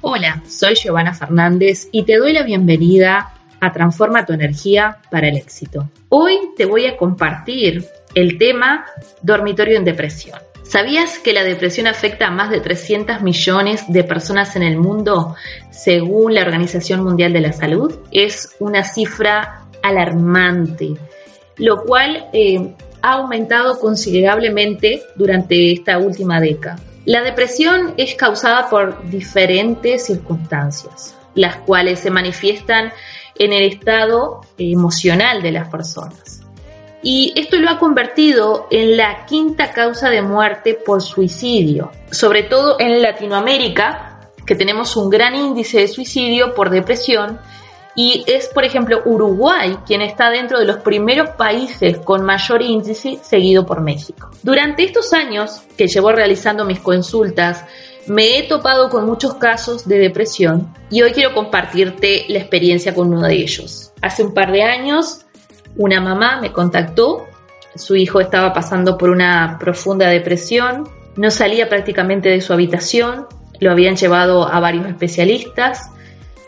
Hola, soy Giovanna Fernández y te doy la bienvenida a Transforma tu energía para el éxito. Hoy te voy a compartir el tema dormitorio en depresión. ¿Sabías que la depresión afecta a más de 300 millones de personas en el mundo según la Organización Mundial de la Salud? Es una cifra alarmante, lo cual eh, ha aumentado considerablemente durante esta última década. La depresión es causada por diferentes circunstancias, las cuales se manifiestan en el estado emocional de las personas y esto lo ha convertido en la quinta causa de muerte por suicidio, sobre todo en Latinoamérica, que tenemos un gran índice de suicidio por depresión, y es, por ejemplo, Uruguay quien está dentro de los primeros países con mayor índice, seguido por México. Durante estos años que llevo realizando mis consultas, me he topado con muchos casos de depresión y hoy quiero compartirte la experiencia con uno de ellos. Hace un par de años una mamá me contactó, su hijo estaba pasando por una profunda depresión, no salía prácticamente de su habitación, lo habían llevado a varios especialistas,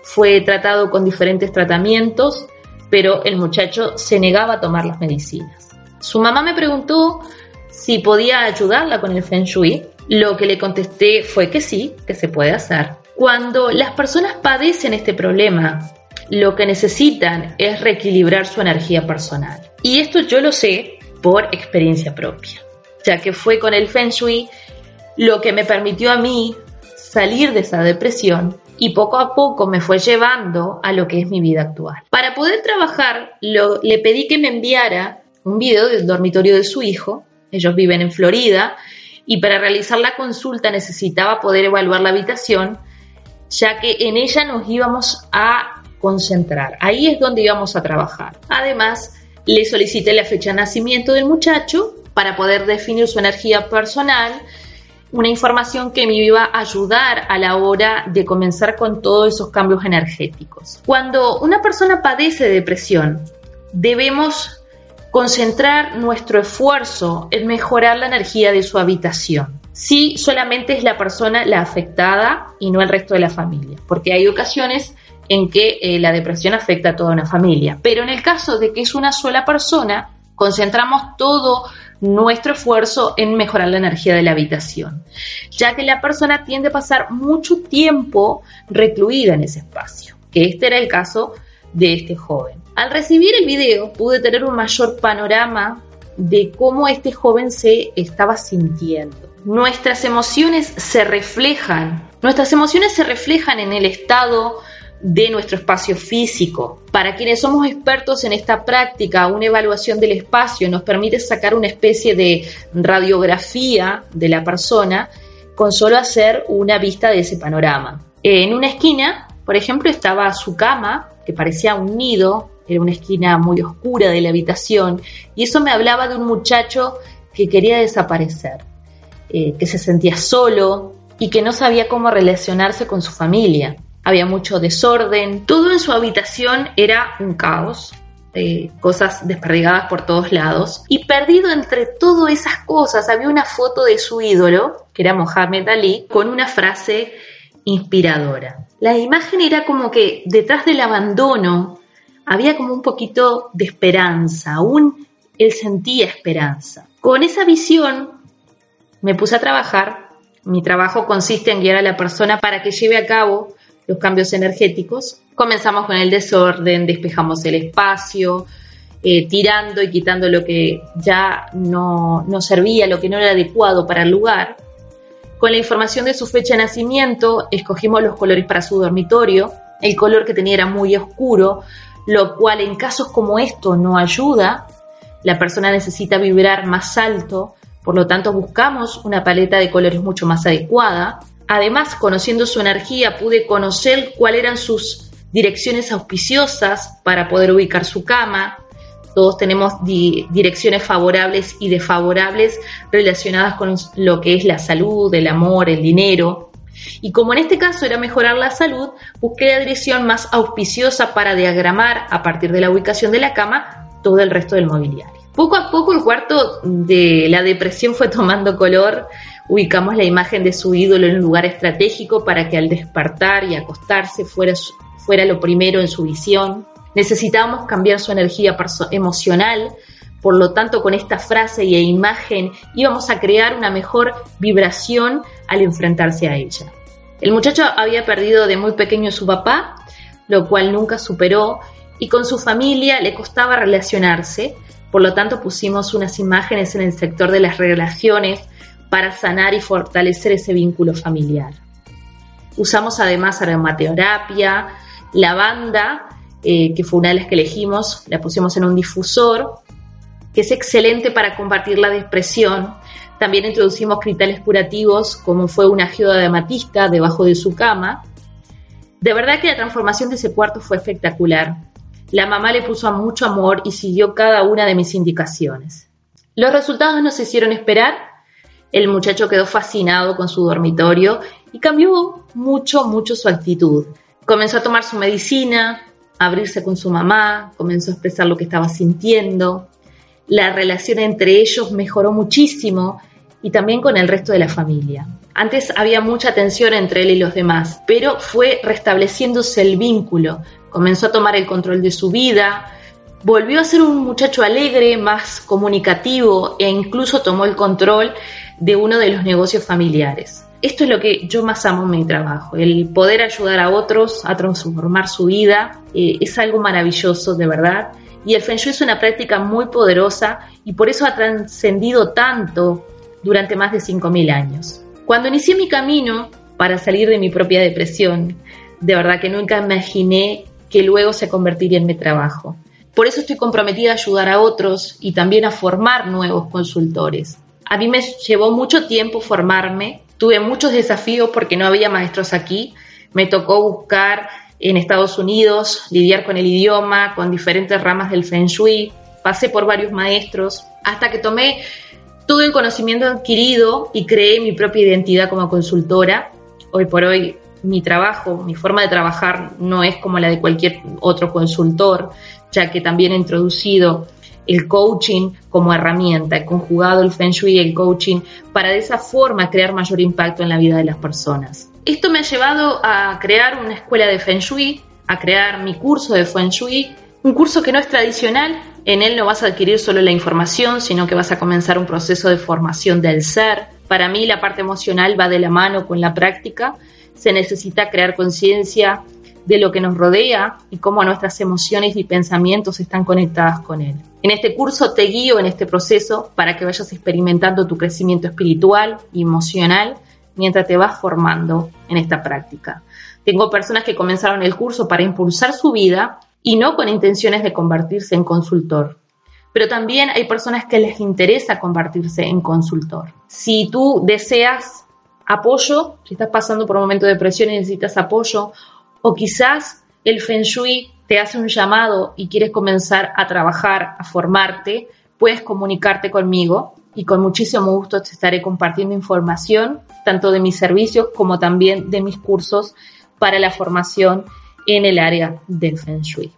fue tratado con diferentes tratamientos, pero el muchacho se negaba a tomar las medicinas. Su mamá me preguntó si podía ayudarla con el Feng Shui. Lo que le contesté fue que sí, que se puede hacer. Cuando las personas padecen este problema lo que necesitan es reequilibrar su energía personal. Y esto yo lo sé por experiencia propia, ya que fue con el Feng Shui lo que me permitió a mí salir de esa depresión y poco a poco me fue llevando a lo que es mi vida actual. Para poder trabajar, le pedí que me enviara un video del dormitorio de su hijo, ellos viven en Florida, y para realizar la consulta necesitaba poder evaluar la habitación, ya que en ella nos íbamos a concentrar. Ahí es donde íbamos a trabajar. Además, le solicité la fecha de nacimiento del muchacho para poder definir su energía personal, una información que me iba a ayudar a la hora de comenzar con todos esos cambios energéticos. Cuando una persona padece depresión, debemos concentrar nuestro esfuerzo en mejorar la energía de su habitación. Si solamente es la persona la afectada y no el resto de la familia, porque hay ocasiones en que eh, la depresión afecta a toda una familia. Pero en el caso de que es una sola persona, concentramos todo nuestro esfuerzo en mejorar la energía de la habitación, ya que la persona tiende a pasar mucho tiempo recluida en ese espacio, que este era el caso de este joven. Al recibir el video pude tener un mayor panorama de cómo este joven se estaba sintiendo. Nuestras emociones se reflejan, nuestras emociones se reflejan en el estado de nuestro espacio físico. Para quienes somos expertos en esta práctica, una evaluación del espacio nos permite sacar una especie de radiografía de la persona con solo hacer una vista de ese panorama. En una esquina, por ejemplo, estaba su cama, que parecía un nido, era una esquina muy oscura de la habitación, y eso me hablaba de un muchacho que quería desaparecer, eh, que se sentía solo y que no sabía cómo relacionarse con su familia había mucho desorden, todo en su habitación era un caos. Eh, cosas desperdigadas por todos lados y perdido entre todas esas cosas había una foto de su ídolo que era Mohamed Ali con una frase inspiradora la imagen era como que detrás del abandono había como un poquito de esperanza aún él sentía esperanza con esa visión me puse a trabajar mi trabajo consiste en guiar a la persona para que lleve a cabo los cambios energéticos. Comenzamos con el desorden, despejamos el espacio, eh, tirando y quitando lo que ya no, no servía, lo que no era adecuado para el lugar. Con la información de su fecha de nacimiento, escogimos los colores para su dormitorio. El color que tenía era muy oscuro, lo cual en casos como esto no ayuda. La persona necesita vibrar más alto, por lo tanto buscamos una paleta de colores mucho más adecuada. Además, conociendo su energía, pude conocer cuáles eran sus direcciones auspiciosas para poder ubicar su cama. Todos tenemos direcciones favorables y desfavorables relacionadas con lo que es la salud, el amor, el dinero. Y como en este caso era mejorar la salud, busqué la dirección más auspiciosa para diagramar a partir de la ubicación de la cama todo el resto del mobiliario. Poco a poco el cuarto de la depresión fue tomando color, ubicamos la imagen de su ídolo en un lugar estratégico para que al despertar y acostarse fuera, fuera lo primero en su visión. Necesitábamos cambiar su energía emocional, por lo tanto con esta frase y imagen íbamos a crear una mejor vibración al enfrentarse a ella. El muchacho había perdido de muy pequeño a su papá, lo cual nunca superó, y con su familia le costaba relacionarse, por lo tanto pusimos unas imágenes en el sector de las relaciones para sanar y fortalecer ese vínculo familiar. Usamos además aromaterapia, lavanda, eh, que fue una de las que elegimos, la pusimos en un difusor, que es excelente para combatir la depresión. También introducimos cristales curativos, como fue una geoda de amatista debajo de su cama. De verdad que la transformación de ese cuarto fue espectacular. La mamá le puso mucho amor y siguió cada una de mis indicaciones. Los resultados no se hicieron esperar. El muchacho quedó fascinado con su dormitorio y cambió mucho, mucho su actitud. Comenzó a tomar su medicina, a abrirse con su mamá, comenzó a expresar lo que estaba sintiendo. La relación entre ellos mejoró muchísimo y también con el resto de la familia. Antes había mucha tensión entre él y los demás, pero fue restableciéndose el vínculo, comenzó a tomar el control de su vida, volvió a ser un muchacho alegre, más comunicativo e incluso tomó el control de uno de los negocios familiares. Esto es lo que yo más amo en mi trabajo, el poder ayudar a otros a transformar su vida, eh, es algo maravilloso de verdad. Y el Feng Shui es una práctica muy poderosa y por eso ha trascendido tanto durante más de 5.000 años. Cuando inicié mi camino para salir de mi propia depresión, de verdad que nunca imaginé que luego se convertiría en mi trabajo. Por eso estoy comprometida a ayudar a otros y también a formar nuevos consultores. A mí me llevó mucho tiempo formarme, tuve muchos desafíos porque no había maestros aquí, me tocó buscar en Estados Unidos, lidiar con el idioma, con diferentes ramas del Feng Shui, pasé por varios maestros, hasta que tomé todo el conocimiento adquirido y creé mi propia identidad como consultora. Hoy por hoy mi trabajo, mi forma de trabajar no es como la de cualquier otro consultor, ya que también he introducido el coaching como herramienta, he conjugado el feng shui y el coaching para de esa forma crear mayor impacto en la vida de las personas. Esto me ha llevado a crear una escuela de feng shui, a crear mi curso de feng shui, un curso que no es tradicional, en él no vas a adquirir solo la información, sino que vas a comenzar un proceso de formación del ser. Para mí la parte emocional va de la mano con la práctica se necesita crear conciencia de lo que nos rodea y cómo nuestras emociones y pensamientos están conectadas con él. En este curso te guío en este proceso para que vayas experimentando tu crecimiento espiritual y emocional mientras te vas formando en esta práctica. Tengo personas que comenzaron el curso para impulsar su vida y no con intenciones de convertirse en consultor. Pero también hay personas que les interesa convertirse en consultor. Si tú deseas apoyo, si estás pasando por un momento de depresión y necesitas apoyo, o quizás el Feng Shui te hace un llamado y quieres comenzar a trabajar, a formarte, puedes comunicarte conmigo y con muchísimo gusto te estaré compartiendo información, tanto de mis servicios como también de mis cursos para la formación en el área del Feng Shui.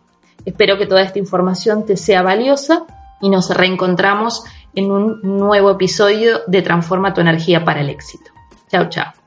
Espero que toda esta información te sea valiosa y nos reencontramos en un nuevo episodio de Transforma tu energía para el éxito. Chao, chao.